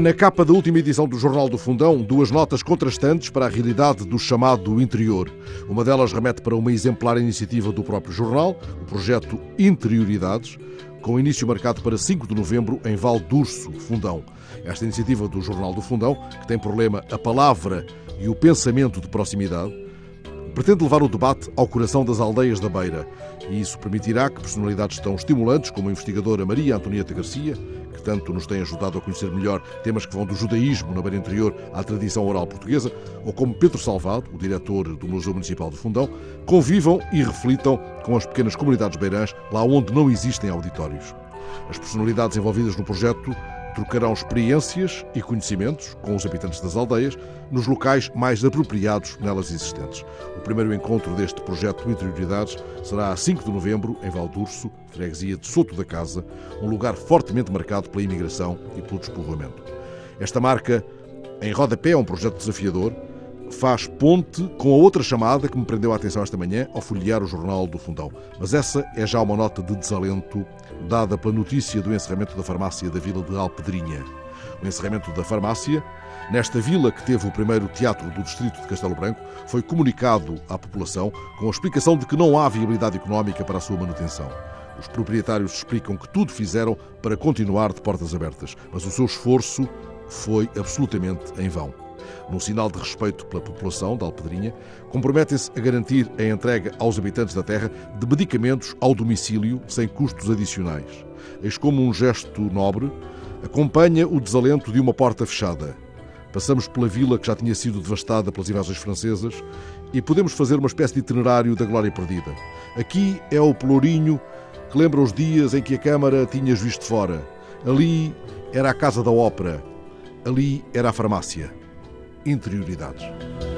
na capa da última edição do Jornal do Fundão duas notas contrastantes para a realidade do chamado interior. Uma delas remete para uma exemplar iniciativa do próprio jornal, o projeto Interioridades, com início marcado para 5 de novembro em Val d'Urso, Fundão. Esta iniciativa do Jornal do Fundão, que tem por lema a palavra e o pensamento de proximidade, pretende levar o debate ao coração das aldeias da Beira. E isso permitirá que personalidades tão estimulantes como a investigadora Maria Antonieta Garcia, que tanto nos tem ajudado a conhecer melhor temas que vão do judaísmo na Beira Interior à tradição oral portuguesa, ou como Pedro Salvado, o diretor do Museu Municipal de Fundão, convivam e reflitam com as pequenas comunidades beirãs lá onde não existem auditórios. As personalidades envolvidas no projeto trocarão experiências e conhecimentos com os habitantes das aldeias nos locais mais apropriados nelas existentes. O primeiro encontro deste projeto Interioridades será a 5 de novembro, em Valdurso, freguesia de Soto da Casa, um lugar fortemente marcado pela imigração e pelo despovoamento. Esta marca, em rodapé, é um projeto desafiador, faz ponte com a outra chamada que me prendeu a atenção esta manhã ao folhear o jornal do Fundão. Mas essa é já uma nota de desalento dada pela notícia do encerramento da farmácia da vila de Alpedrinha. O encerramento da farmácia, nesta vila que teve o primeiro teatro do distrito de Castelo Branco, foi comunicado à população com a explicação de que não há viabilidade económica para a sua manutenção. Os proprietários explicam que tudo fizeram para continuar de portas abertas, mas o seu esforço foi absolutamente em vão num sinal de respeito pela população da Alpedrinha, comprometem-se a garantir a entrega aos habitantes da terra de medicamentos ao domicílio sem custos adicionais. Eis como um gesto nobre acompanha o desalento de uma porta fechada. Passamos pela vila que já tinha sido devastada pelas invasões francesas e podemos fazer uma espécie de itinerário da glória perdida. Aqui é o Pelourinho que lembra os dias em que a Câmara tinha juiz fora. Ali era a Casa da Ópera. Ali era a farmácia interioridades.